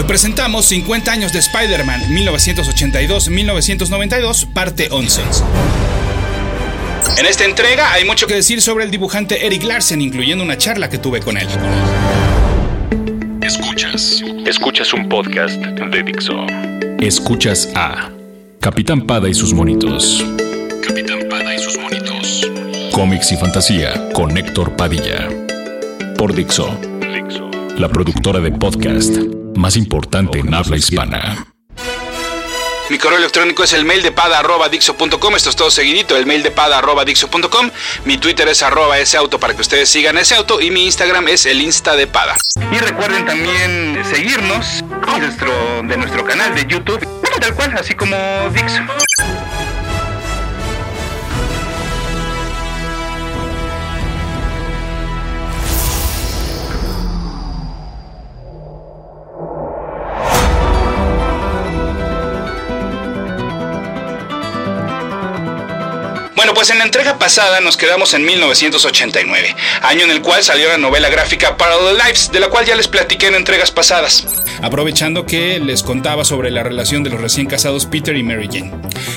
Hoy presentamos 50 años de Spider-Man 1982-1992, parte 11. En esta entrega hay mucho que decir sobre el dibujante Eric Larsen, incluyendo una charla que tuve con él. Escuchas. Escuchas un podcast de Dixo. Escuchas a Capitán Pada y sus monitos. Capitán Pada y sus monitos. Cómics y fantasía con Héctor Padilla. Por Dixo. La productora de podcast más importante en habla hispana. Mi correo electrónico es el mail de pada Esto es todo seguidito, el mail de pada Mi Twitter es arroba ese auto para que ustedes sigan ese auto. Y mi Instagram es el Insta de Pada. Y recuerden también seguirnos nuestro, de nuestro canal de YouTube, tal cual, así como Dixo. Bueno, pues en la entrega pasada nos quedamos en 1989, año en el cual salió la novela gráfica Parallel Lives, de la cual ya les platiqué en entregas pasadas. Aprovechando que les contaba sobre la relación de los recién casados Peter y Mary Jane.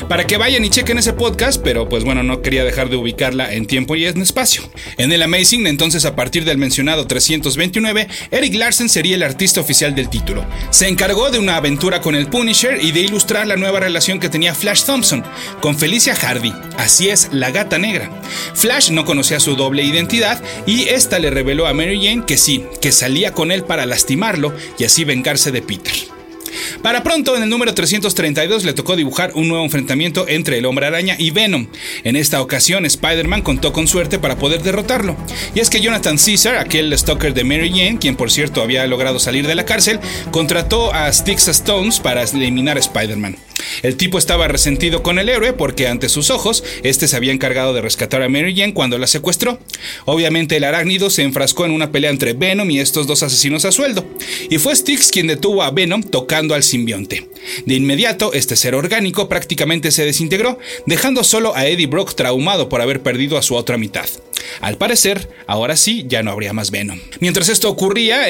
Para que vayan y chequen ese podcast, pero pues bueno, no quería dejar de ubicarla en tiempo y en espacio. En el Amazing, entonces a partir del mencionado 329, Eric Larsen sería el artista oficial del título. Se encargó de una aventura con el Punisher y de ilustrar la nueva relación que tenía Flash Thompson con Felicia Hardy. Así es, la gata negra. Flash no conocía su doble identidad y esta le reveló a Mary Jane que sí, que salía con él para lastimarlo y así vengarse de Peter. Para pronto, en el número 332 le tocó dibujar un nuevo enfrentamiento entre el hombre araña y Venom. En esta ocasión, Spider-Man contó con suerte para poder derrotarlo. Y es que Jonathan Caesar, aquel stalker de Mary Jane, quien por cierto había logrado salir de la cárcel, contrató a Sticks Stones para eliminar a Spider-Man. El tipo estaba resentido con el héroe porque ante sus ojos, este se había encargado de rescatar a Mary Jane cuando la secuestró. Obviamente el arácnido se enfrascó en una pelea entre Venom y estos dos asesinos a sueldo, y fue Styx quien detuvo a Venom tocando al simbionte. De inmediato, este ser orgánico prácticamente se desintegró, dejando solo a Eddie Brock traumado por haber perdido a su otra mitad. Al parecer, ahora sí, ya no habría más Venom. Mientras esto ocurría,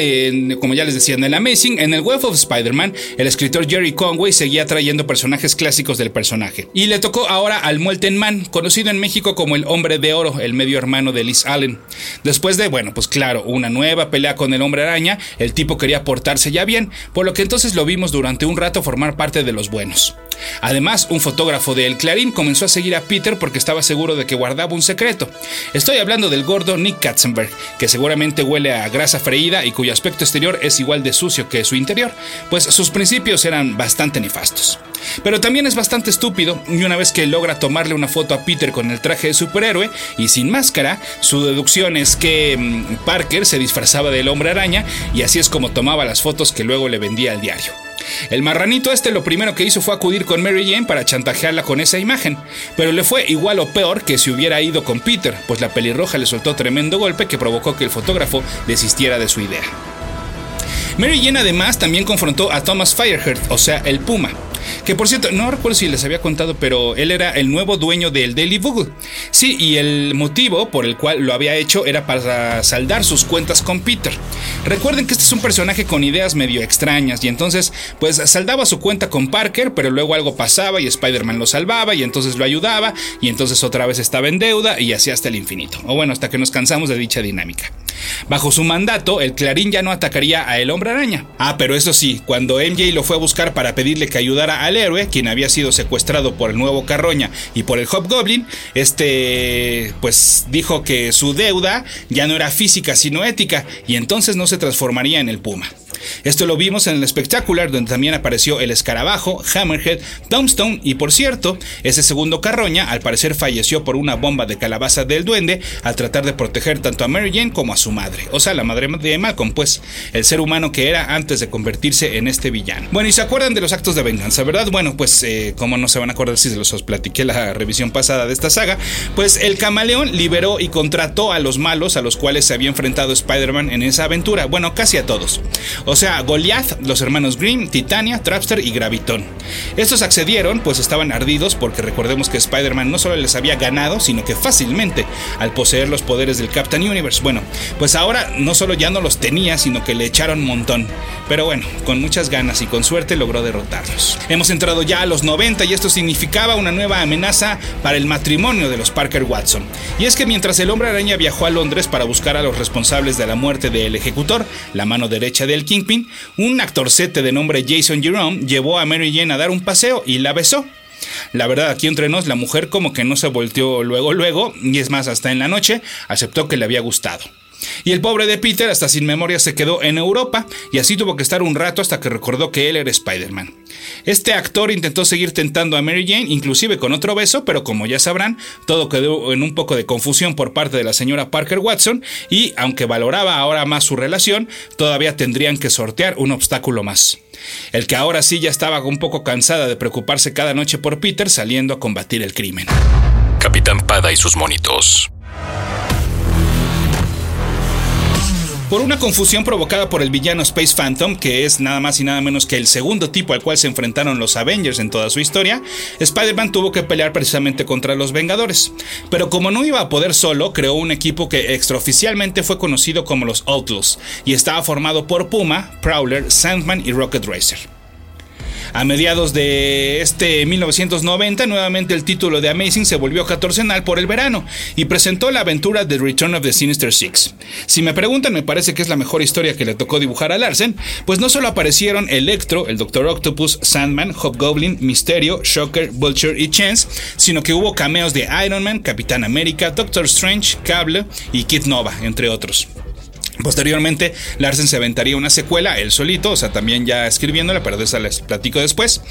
como ya les decía en el Amazing, en el Web of Spider-Man, el escritor Jerry Conway seguía trayendo personajes clásicos del personaje. Y le tocó ahora al Molten Man, conocido en México como el Hombre de Oro, el medio hermano de Liz Allen. Después de, bueno, pues claro, una nueva pelea con el Hombre Araña, el tipo quería portarse ya bien, por lo que entonces lo vimos durante un rato formar parte de los buenos. Además, un fotógrafo de El Clarín comenzó a seguir a Peter porque estaba seguro de que guardaba un secreto. Estoy hablando del gordo Nick Katzenberg, que seguramente huele a grasa freída y cuyo aspecto exterior es igual de sucio que su interior, pues sus principios eran bastante nefastos. Pero también es bastante estúpido y una vez que logra tomarle una foto a Peter con el traje de superhéroe y sin máscara, su deducción es que mm, Parker se disfrazaba del hombre araña y así es como tomaba las fotos que luego le vendía al diario. El marranito este lo primero que hizo fue acudir con Mary Jane para chantajearla con esa imagen, pero le fue igual o peor que si hubiera ido con Peter, pues la pelirroja le soltó tremendo golpe que provocó que el fotógrafo desistiera de su idea. Mary Jane además también confrontó a Thomas Fireheart, o sea, el Puma, que por cierto, no recuerdo si les había contado, pero él era el nuevo dueño del Daily Bugle. Sí, y el motivo por el cual lo había hecho era para saldar sus cuentas con Peter. Recuerden que este es un personaje con ideas medio extrañas y entonces pues saldaba su cuenta con Parker, pero luego algo pasaba y Spider-Man lo salvaba y entonces lo ayudaba y entonces otra vez estaba en deuda y así hasta el infinito. O bueno, hasta que nos cansamos de dicha dinámica. Bajo su mandato, el Clarín ya no atacaría a el hombre araña. Ah, pero eso sí, cuando MJ lo fue a buscar para pedirle que ayudara al héroe, quien había sido secuestrado por el nuevo Carroña y por el Hobgoblin, este pues dijo que su deuda ya no era física sino ética y entonces no se transformaría en el Puma. Esto lo vimos en el espectacular donde también apareció el escarabajo, Hammerhead, Tombstone y por cierto, ese segundo carroña al parecer falleció por una bomba de calabaza del duende al tratar de proteger tanto a Mary Jane como a su madre, o sea, la madre de Malcolm, pues, el ser humano que era antes de convertirse en este villano. Bueno, y se acuerdan de los actos de venganza, ¿verdad? Bueno, pues, eh, como no se van a acordar si se los os platiqué la revisión pasada de esta saga, pues el camaleón liberó y contrató a los malos a los cuales se había enfrentado Spider-Man en esa aventura, bueno, casi a todos. Sea, Goliath, los hermanos Grimm, Titania, Trapster y Graviton. Estos accedieron, pues estaban ardidos porque recordemos que Spider-Man no solo les había ganado, sino que fácilmente, al poseer los poderes del Captain Universe. Bueno, pues ahora no solo ya no los tenía, sino que le echaron un montón. Pero bueno, con muchas ganas y con suerte logró derrotarlos. Hemos entrado ya a los 90 y esto significaba una nueva amenaza para el matrimonio de los Parker Watson. Y es que mientras el hombre araña viajó a Londres para buscar a los responsables de la muerte del ejecutor, la mano derecha del Un actorcete de nombre Jason Jerome llevó a Mary Jane a dar un paseo y la besó. La verdad, aquí entre nos, la mujer como que no se volteó luego, luego, y es más, hasta en la noche, aceptó que le había gustado. Y el pobre de Peter, hasta sin memoria, se quedó en Europa y así tuvo que estar un rato hasta que recordó que él era Spider-Man. Este actor intentó seguir tentando a Mary Jane, inclusive con otro beso, pero como ya sabrán, todo quedó en un poco de confusión por parte de la señora Parker Watson y, aunque valoraba ahora más su relación, todavía tendrían que sortear un obstáculo más. El que ahora sí ya estaba un poco cansada de preocuparse cada noche por Peter saliendo a combatir el crimen. Capitán Pada y sus monitos. Por una confusión provocada por el villano Space Phantom, que es nada más y nada menos que el segundo tipo al cual se enfrentaron los Avengers en toda su historia, Spider-Man tuvo que pelear precisamente contra los Vengadores. Pero como no iba a poder solo, creó un equipo que extraoficialmente fue conocido como los Outlaws, y estaba formado por Puma, Prowler, Sandman y Rocket Racer. A mediados de este 1990, nuevamente el título de Amazing se volvió catorcenal por el verano y presentó la aventura The Return of the Sinister Six. Si me preguntan, me parece que es la mejor historia que le tocó dibujar a Larsen, pues no solo aparecieron Electro, el Doctor Octopus, Sandman, Hobgoblin, Misterio, Shocker, Vulture y Chance, sino que hubo cameos de Iron Man, Capitán América, Doctor Strange, Cable y Kid Nova, entre otros. Posteriormente, Larsen se aventaría una secuela, él solito, o sea, también ya escribiéndola, pero de esa les platico después.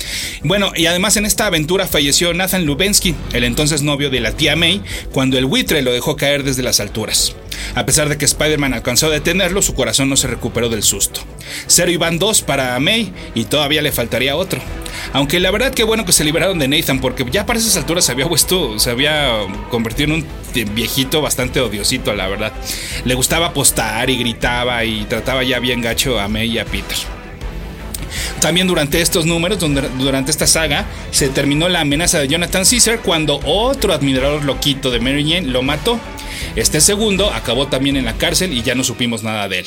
Bueno, y además en esta aventura falleció Nathan Lubensky, el entonces novio de la tía May, cuando el buitre lo dejó caer desde las alturas. A pesar de que Spider-Man alcanzó a detenerlo, su corazón no se recuperó del susto. Cero y van dos para May y todavía le faltaría otro. Aunque la verdad que bueno que se liberaron de Nathan porque ya para esas alturas se había puesto, se había convertido en un viejito bastante odiosito, la verdad. Le gustaba apostar y gritaba y trataba ya bien gacho a May y a Peter. También durante estos números, durante esta saga, se terminó la amenaza de Jonathan Caesar cuando otro admirador loquito de Mary Jane lo mató. Este segundo acabó también en la cárcel y ya no supimos nada de él.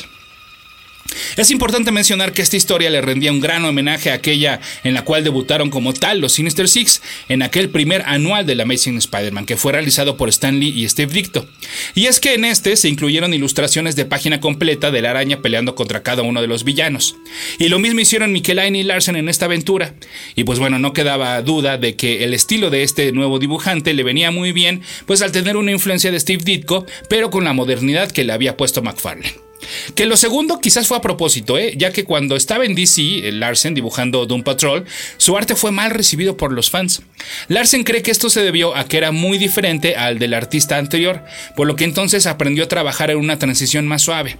Es importante mencionar que esta historia le rendía un gran homenaje a aquella en la cual debutaron como tal los Sinister Six en aquel primer anual del Amazing Spider-Man que fue realizado por Stan Lee y Steve Dicto. Y es que en este se incluyeron ilustraciones de página completa de la araña peleando contra cada uno de los villanos. Y lo mismo hicieron Michelain y Larsen en esta aventura. Y pues bueno, no quedaba duda de que el estilo de este nuevo dibujante le venía muy bien, pues al tener una influencia de Steve Ditko, pero con la modernidad que le había puesto McFarlane. Que lo segundo quizás fue a propósito, ¿eh? ya que cuando estaba en DC, Larsen dibujando Doom Patrol, su arte fue mal recibido por los fans. Larsen cree que esto se debió a que era muy diferente al del artista anterior, por lo que entonces aprendió a trabajar en una transición más suave.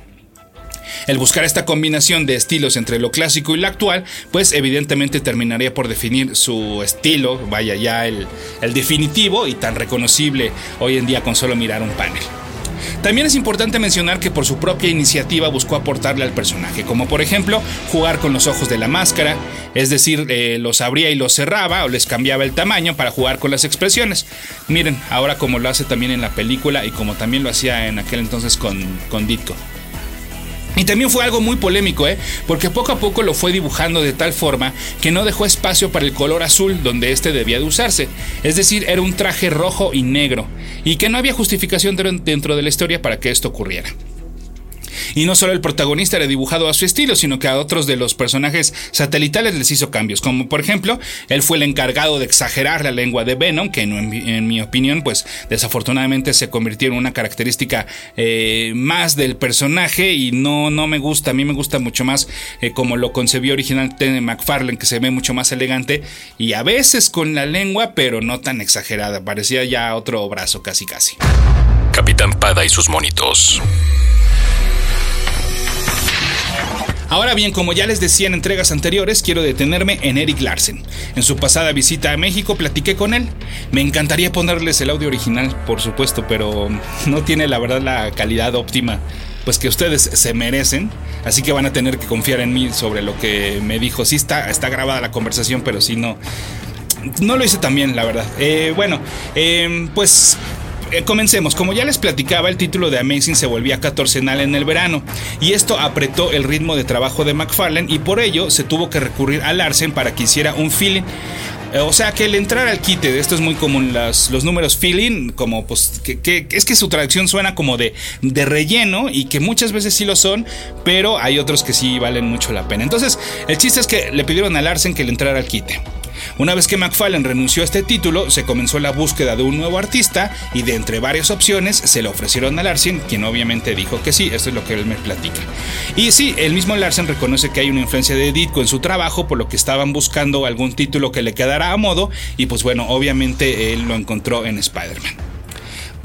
El buscar esta combinación de estilos entre lo clásico y lo actual, pues evidentemente terminaría por definir su estilo, vaya ya el definitivo y tan reconocible hoy en día con solo mirar un panel. También es importante mencionar que por su propia iniciativa buscó aportarle al personaje, como por ejemplo jugar con los ojos de la máscara, es decir, eh, los abría y los cerraba o les cambiaba el tamaño para jugar con las expresiones. Miren, ahora como lo hace también en la película y como también lo hacía en aquel entonces con, con Ditko. Y también fue algo muy polémico, ¿eh? porque poco a poco lo fue dibujando de tal forma que no dejó espacio para el color azul donde este debía de usarse. Es decir, era un traje rojo y negro, y que no había justificación dentro de la historia para que esto ocurriera. Y no solo el protagonista era dibujado a su estilo, sino que a otros de los personajes satelitales les hizo cambios, como por ejemplo, él fue el encargado de exagerar la lengua de Venom, que en, mi opinión, pues desafortunadamente se convirtió en una característica eh, más del personaje y no, no me gusta, a mí me gusta mucho más eh, como lo concebió originalmente McFarlane, que se ve mucho más elegante y a veces con la lengua, pero no tan exagerada, parecía ya otro brazo casi casi. Capitán Pada y sus monitos. Ahora bien, como ya les decía en entregas anteriores, quiero detenerme en Eric Larsen. En su pasada visita a México platiqué con él. Me encantaría ponerles el audio original, por supuesto, pero no tiene la verdad la calidad óptima pues que ustedes se merecen. Así que van a tener que confiar en mí sobre lo que me dijo. Sí está, está grabada la conversación, pero sí no. No lo hice tan bien, la verdad. Eh, bueno, eh, pues eh, comencemos. Como ya les platicaba, el título de Amazing se volvía catorcenal en el verano y esto apretó el ritmo de trabajo de McFarlane y por ello se tuvo que recurrir a Larsen para que hiciera un feeling. Eh, o sea que el entrar al quite, esto es muy común, los números feeling, como pues, que, es que su traducción suena como de, de relleno y que muchas veces sí lo son, pero hay otros que sí valen mucho la pena. Entonces, el chiste es que le pidieron a Larsen que le entrara al quite. Una vez que McFarlane renunció a este título, se comenzó la búsqueda de un nuevo artista y de entre varias opciones se le ofrecieron a Larsen, quien obviamente dijo que sí, esto es lo que él me platica. Y sí, el mismo Larsen reconoce que hay una influencia de Ditko en su trabajo, por lo que estaban buscando algún título que le quedara a modo y pues bueno, obviamente él lo encontró en Spider-Man.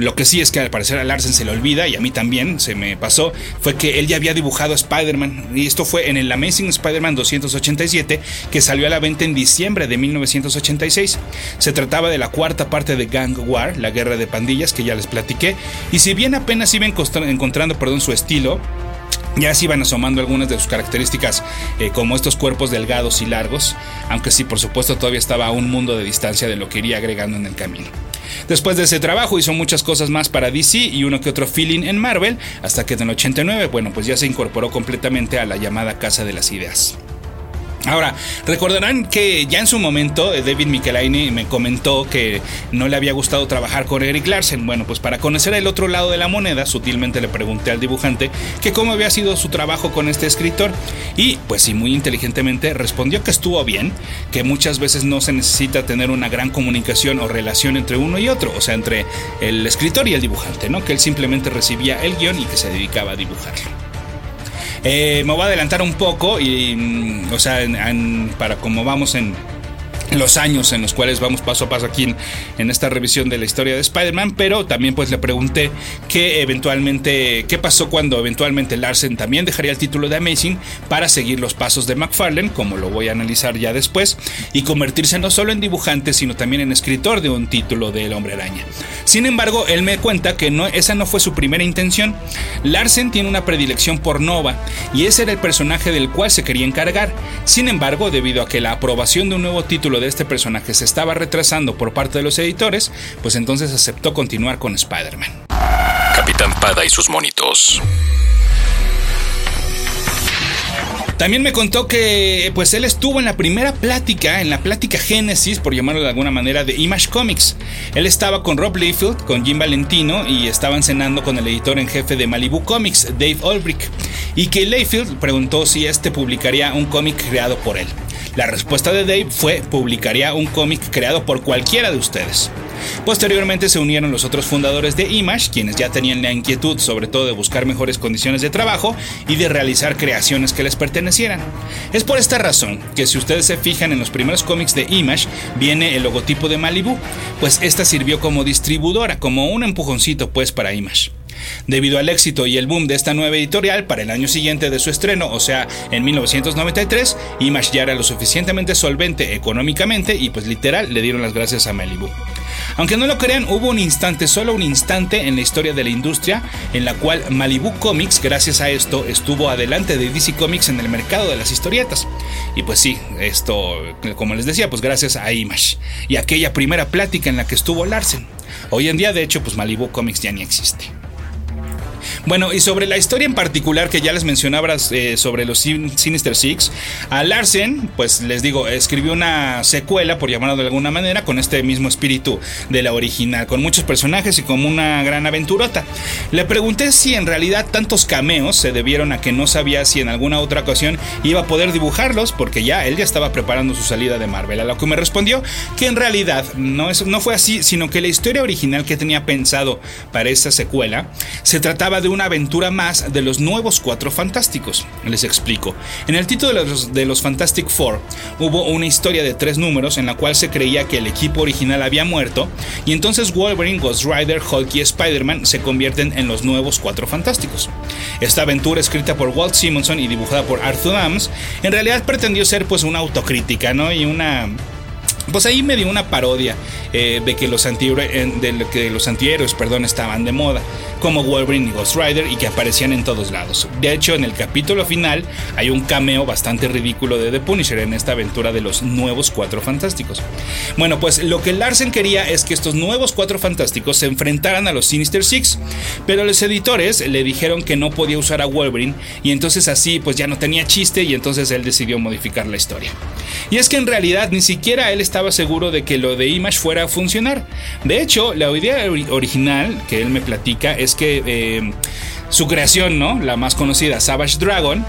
Lo que sí es que al parecer a Larsen se le olvida, y a mí también se me pasó, fue que él ya había dibujado a Spider-Man. Y esto fue en el Amazing Spider-Man 287, que salió a la venta en diciembre de 1986. Se trataba de la cuarta parte de Gang War, la guerra de pandillas, que ya les platiqué. Y si bien apenas iba encontrando perdón, su estilo, ya se iban asomando algunas de sus características, eh, como estos cuerpos delgados y largos, aunque sí, por supuesto, todavía estaba a un mundo de distancia de lo que iría agregando en el camino. Después de ese trabajo hizo muchas cosas más para DC y uno que otro feeling en Marvel, hasta que en el 89, bueno, pues ya se incorporó completamente a la llamada Casa de las Ideas. Ahora, recordarán que ya en su momento eh, David Michelaini me comentó que no le había gustado trabajar con Eric Larsen. Bueno, pues para conocer el otro lado de la moneda, sutilmente le pregunté al dibujante que cómo había sido su trabajo con este escritor y pues sí, muy inteligentemente respondió que estuvo bien, que muchas veces no se necesita tener una gran comunicación o relación entre uno y otro, o sea, entre el escritor y el dibujante, ¿no? Que él simplemente recibía el guion y que se dedicaba a dibujarlo. Eh, me voy a adelantar un poco y, mm, o sea, para como vamos en los años en los cuales vamos paso a paso aquí en, esta revisión de la historia de Spider-Man, pero también pues le pregunté qué eventualmente, qué pasó cuando eventualmente Larsen también dejaría el título de Amazing para seguir los pasos de McFarlane, como lo voy a analizar ya después, y convertirse no solo en dibujante, sino también en escritor de un título de El Hombre Araña. Sin embargo, él me cuenta que no, esa no fue su primera intención. Larsen tiene una predilección por Nova, y ese era el personaje del cual se quería encargar. Sin embargo, debido a que la aprobación de un nuevo título de este personaje se estaba retrasando por parte de los editores, pues entonces aceptó continuar con Spider-Man. Capitán Pada y sus monitos. También me contó que pues él estuvo en la primera plática, en la plática Génesis, por llamarlo de alguna manera, de Image Comics. Él estaba con Rob Liefeld, con Jim Valentino y estaban cenando con el editor en jefe de Malibu Comics, Dave Olbrich, y que Liefeld preguntó si este publicaría un cómic creado por él. La respuesta de Dave fue publicaría un cómic creado por cualquiera de ustedes. Posteriormente se unieron los otros fundadores de Image, quienes ya tenían la inquietud sobre todo de buscar mejores condiciones de trabajo y de realizar creaciones que les pertenecieran. Es por esta razón que si ustedes se fijan en los primeros cómics de Image viene el logotipo de Malibu, pues esta sirvió como distribuidora, como un empujoncito pues para Image. Debido al éxito y el boom de esta nueva editorial, para el año siguiente de su estreno, o sea, en 1993, Image ya era lo suficientemente solvente económicamente y pues literal le dieron las gracias a Malibu. Aunque no lo crean, hubo un instante, solo un instante en la historia de la industria en la cual Malibu Comics, gracias a esto, estuvo adelante de DC Comics en el mercado de las historietas. Y pues sí, esto, como les decía, pues gracias a Image y aquella primera plática en la que estuvo Larsen. Hoy en día, de hecho, pues Malibu Comics ya ni existe. Bueno, y sobre la historia en particular que ya les mencionaba eh, sobre los Sinister Six, a Larsen, pues les digo, escribió una secuela, por llamarlo de alguna manera, con este mismo espíritu de la original, con muchos personajes y como una gran aventurota. Le pregunté si en realidad tantos cameos se debieron a que no sabía si en alguna otra ocasión iba a poder dibujarlos, porque ya él ya estaba preparando su salida de Marvel. A lo que me respondió que en realidad no, no fue así, sino que la historia original que tenía pensado para esta secuela se trataba de una aventura más de los nuevos Cuatro Fantásticos. Les explico. En el título de los, de los Fantastic Four hubo una historia de tres números en la cual se creía que el equipo original había muerto y entonces Wolverine, Ghost Rider, Hulk y Spider-Man se convierten en los nuevos Cuatro Fantásticos. Esta aventura escrita por Walt Simonson y dibujada por Arthur Adams en realidad pretendió ser pues una autocrítica, ¿no? Y una pues ahí me dio una parodia eh, de que los, de que los antihéroes perdón, estaban de moda, como Wolverine y Ghost Rider, y que aparecían en todos lados. De hecho, en el capítulo final hay un cameo bastante ridículo de The Punisher en esta aventura de los nuevos Cuatro Fantásticos. Bueno, pues lo que Larsen quería es que estos nuevos Cuatro Fantásticos se enfrentaran a los Sinister Six, pero los editores le dijeron que no podía usar a Wolverine y entonces así pues ya no tenía chiste y entonces él decidió modificar la historia. Y es que en realidad ni siquiera él estaba seguro de que lo de Image fuera a funcionar. De hecho, la idea original que él me platica es que eh, su creación, ¿no? La más conocida, Savage Dragon,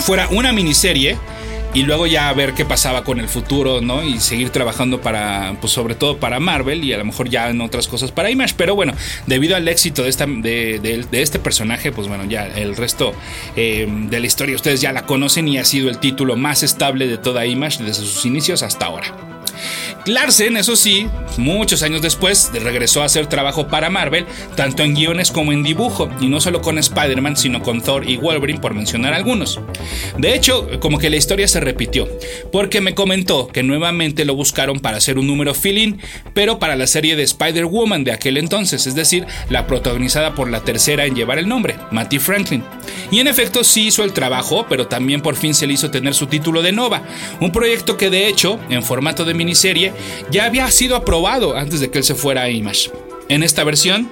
fuera una miniserie y luego ya ver qué pasaba con el futuro, ¿no? Y seguir trabajando para, pues sobre todo para Marvel y a lo mejor ya en otras cosas para Image. Pero bueno, debido al éxito de, esta, de, este personaje, pues bueno, ya el resto eh, de la historia ustedes ya la conocen y ha sido el título más estable de toda Image desde sus inicios hasta ahora. Larsen, eso sí, muchos años después regresó a hacer trabajo para Marvel, tanto en guiones como en dibujo, y no solo con Spider-Man, sino con Thor y Wolverine, por mencionar algunos. De hecho, como que la historia se repitió, porque me comentó que nuevamente lo buscaron para hacer un número fill pero para la serie de Spider-Woman de aquel entonces, es decir, la protagonizada por la tercera en llevar el nombre, Matty Franklin. Y en efecto sí hizo el trabajo, pero también por fin se le hizo tener su título de Nova, un proyecto que de hecho, en formato de miniserie, ya había sido aprobado antes de que él se fuera a Image. En esta versión,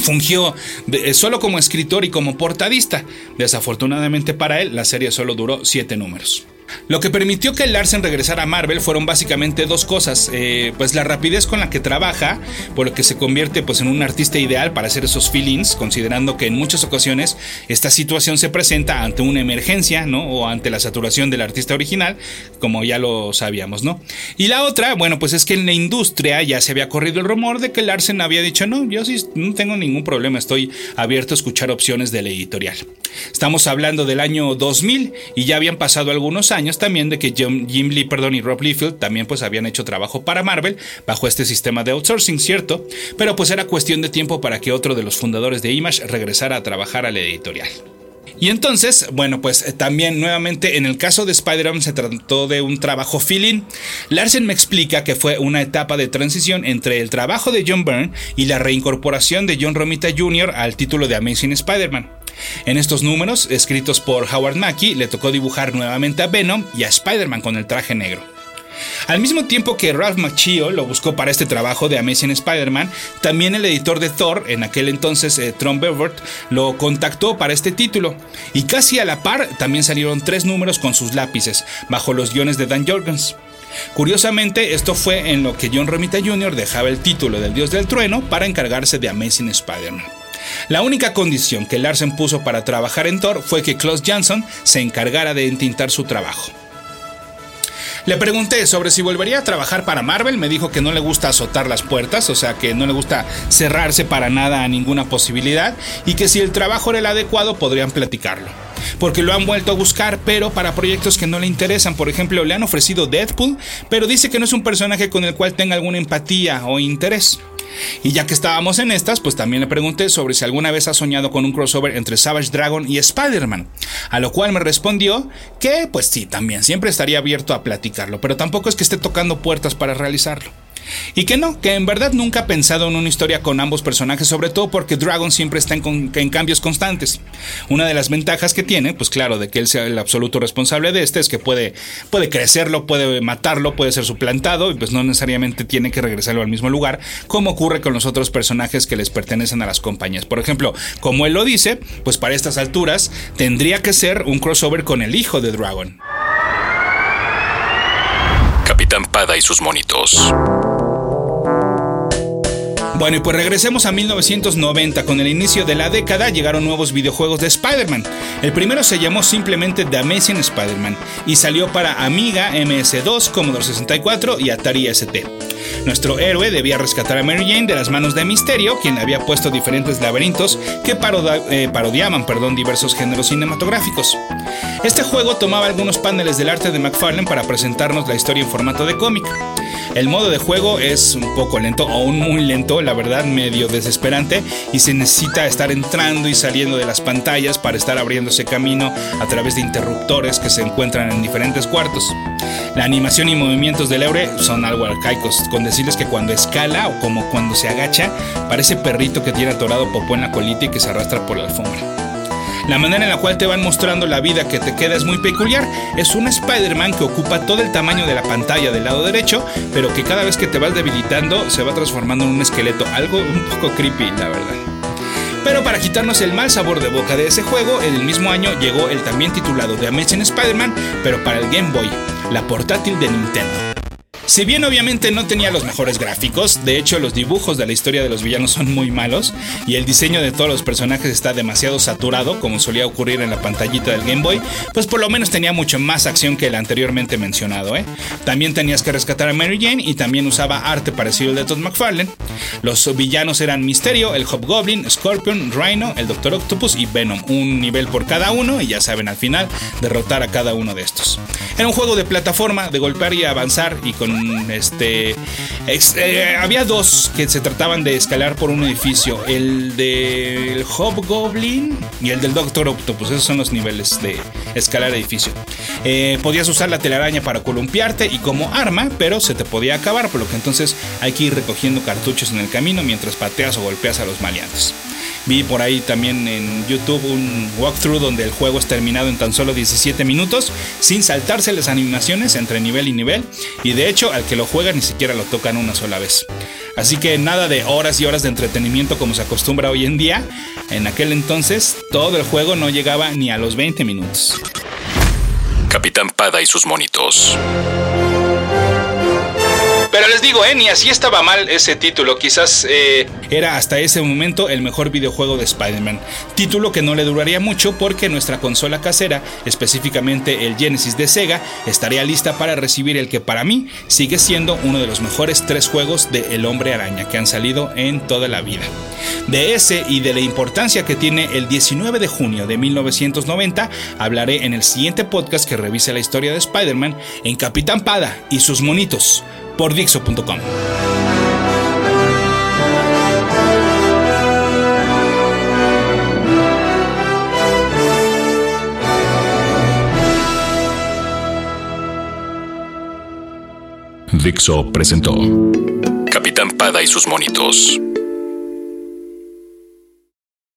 fungió eh, solo como escritor y como portadista. Desafortunadamente para él, la serie solo duró 7 números. Lo que permitió que Larsen regresara a Marvel fueron básicamente dos cosas, eh, pues la rapidez con la que trabaja, por lo que se convierte pues en un artista ideal para hacer esos feelings, considerando que en muchas ocasiones esta situación se presenta ante una emergencia, ¿no? O ante la saturación del artista original, como ya lo sabíamos, ¿no? Y la otra, bueno, pues es que en la industria ya se había corrido el rumor de que Larsen había dicho, no, yo sí no tengo ningún problema, estoy abierto a escuchar opciones de la editorial. Estamos hablando del año 2000 y ya habían pasado algunos años también de que Jim, Lee perdón, y Rob Liefeld también pues habían hecho trabajo para Marvel bajo este sistema de outsourcing, ¿cierto? Pero pues era cuestión de tiempo para que otro de los fundadores de Image regresara a trabajar a la editorial. Y entonces, bueno, pues eh, también nuevamente en el caso de Spider-Man se trató de un trabajo feeling. Larsen me explica que fue una etapa de transición entre el trabajo de John Byrne y la reincorporación de John Romita Jr. al título de Amazing Spider-Man. En estos números, escritos por Howard Mackie, le tocó dibujar nuevamente a Venom y a Spider-Man con el traje negro. Al mismo tiempo que Ralph Macchio lo buscó para este trabajo de Amazing Spider-Man, también el editor de Thor, en aquel entonces eh, Tron Belfort, lo contactó para este título. Y casi a la par también salieron tres números con sus lápices, bajo los guiones de Dan Jorgens. Curiosamente, esto fue en lo que John Romita Jr. dejaba el título del Dios del Trueno para encargarse de Amazing Spider-Man. La única condición que Larsen puso para trabajar en Thor fue que Klaus Jansson se encargara de entintar su trabajo. Le pregunté sobre si volvería a trabajar para Marvel, me dijo que no le gusta azotar las puertas, o sea que no le gusta cerrarse para nada a ninguna posibilidad y que si el trabajo era el adecuado podrían platicarlo. Porque lo han vuelto a buscar, pero para proyectos que no le interesan. Por ejemplo, le han ofrecido Deadpool, pero dice que no es un personaje con el cual tenga alguna empatía o interés. Y ya que estábamos en estas, pues también le pregunté sobre si alguna vez ha soñado con un crossover entre Savage Dragon y Spider-Man, a lo cual me respondió que pues sí, también siempre estaría abierto a platicarlo, pero tampoco es que esté tocando puertas para realizarlo. Y que no, que en verdad nunca ha pensado en una historia con ambos personajes, sobre todo porque Dragon siempre está en, cambios constantes. Una de las ventajas que tiene, pues claro, de que él sea el absoluto responsable de este, es que puede, puede crecerlo, puede matarlo, puede ser suplantado y pues no necesariamente tiene que regresarlo al mismo lugar, como ocurre con los otros personajes que les pertenecen a las compañías. Por ejemplo, como él lo dice, pues para estas alturas tendría que ser un crossover con el hijo de Dragon. Capitán Pada y sus monitos. Bueno, y pues regresemos a 1990. Con el inicio de la década llegaron nuevos videojuegos de Spider-Man. El primero se llamó simplemente The Amazing Spider-Man y salió para Amiga, MS2, Commodore 64 y Atari ST. Nuestro héroe debía rescatar a Mary Jane de las manos de Misterio, quien había puesto diferentes laberintos que eh, parodiaban perdón, diversos géneros cinematográficos. Este juego tomaba algunos paneles del arte de McFarlane para presentarnos la historia en formato de cómic. El modo de juego es un poco lento un muy lento, la verdad medio desesperante y se necesita estar entrando y saliendo de las pantallas para estar abriéndose camino a través de interruptores que se encuentran en diferentes cuartos. La animación y movimientos del Eure son algo arcaicos, con decirles que cuando escala o como cuando se agacha, parece perrito que tiene atorado popó en la colita y que se arrastra por la alfombra. La manera en la cual te van mostrando la vida que te queda es muy peculiar. Es un Spider-Man que ocupa todo el tamaño de la pantalla del lado derecho, pero que cada vez que te vas debilitando se va transformando en un esqueleto. Algo un poco creepy, la verdad. Pero para quitarnos el mal sabor de boca de ese juego, en el mismo año llegó el también titulado The Amazing Spider-Man, pero para el Game Boy, la portátil de Nintendo. Si bien obviamente no tenía los mejores gráficos, de hecho los dibujos de la historia de los villanos son muy malos y el diseño de todos los personajes está demasiado saturado, como solía ocurrir en la pantallita del Game Boy, pues por lo menos tenía mucho más acción que el anteriormente mencionado. ¿eh? También tenías que rescatar a Mary Jane y también usaba arte parecido al de Todd McFarlane. Los villanos eran Misterio, el Hobgoblin, Scorpion, Rhino, el Doctor Octopus y Venom, un nivel por cada uno y ya saben al final derrotar a cada uno de estos. Era un juego de plataforma, de golpear y avanzar y con este eh, había dos que se trataban de escalar por un edificio, el del Hobgoblin y el del Doctor Octopus, esos son los niveles de escalar edificio. Eh, podías usar la telaraña para columpiarte y como arma, pero se te podía acabar, por lo que entonces hay que ir recogiendo cartuchos en el camino mientras pateas o golpeas a los maleantes. Vi por ahí también en YouTube un walkthrough donde el juego es terminado en tan solo 17 minutos, sin saltarse las animaciones entre nivel y nivel, y de hecho al que lo juega ni siquiera lo tocan una sola vez. Así que nada de horas y horas de entretenimiento como se acostumbra hoy en día. En aquel entonces todo el juego no llegaba ni a los 20 minutos. Capitán Pada y sus monitos. Pero les digo, eh, ni así estaba mal ese título. Quizás eh, era hasta ese momento el mejor videojuego de Spider-Man. Título que no le duraría mucho porque nuestra consola casera, específicamente el Genesis de Sega, estaría lista para recibir el que para mí sigue siendo uno de los mejores tres juegos de El Hombre Araña que han salido en toda la vida. De ese y de la importancia que tiene el 19 de junio de 1990, hablaré en el siguiente podcast que revise la historia de Spider-Man en Capitán Pada y sus monitos por Dixo.com. Dixo presentó Capitán Pada y sus monitos.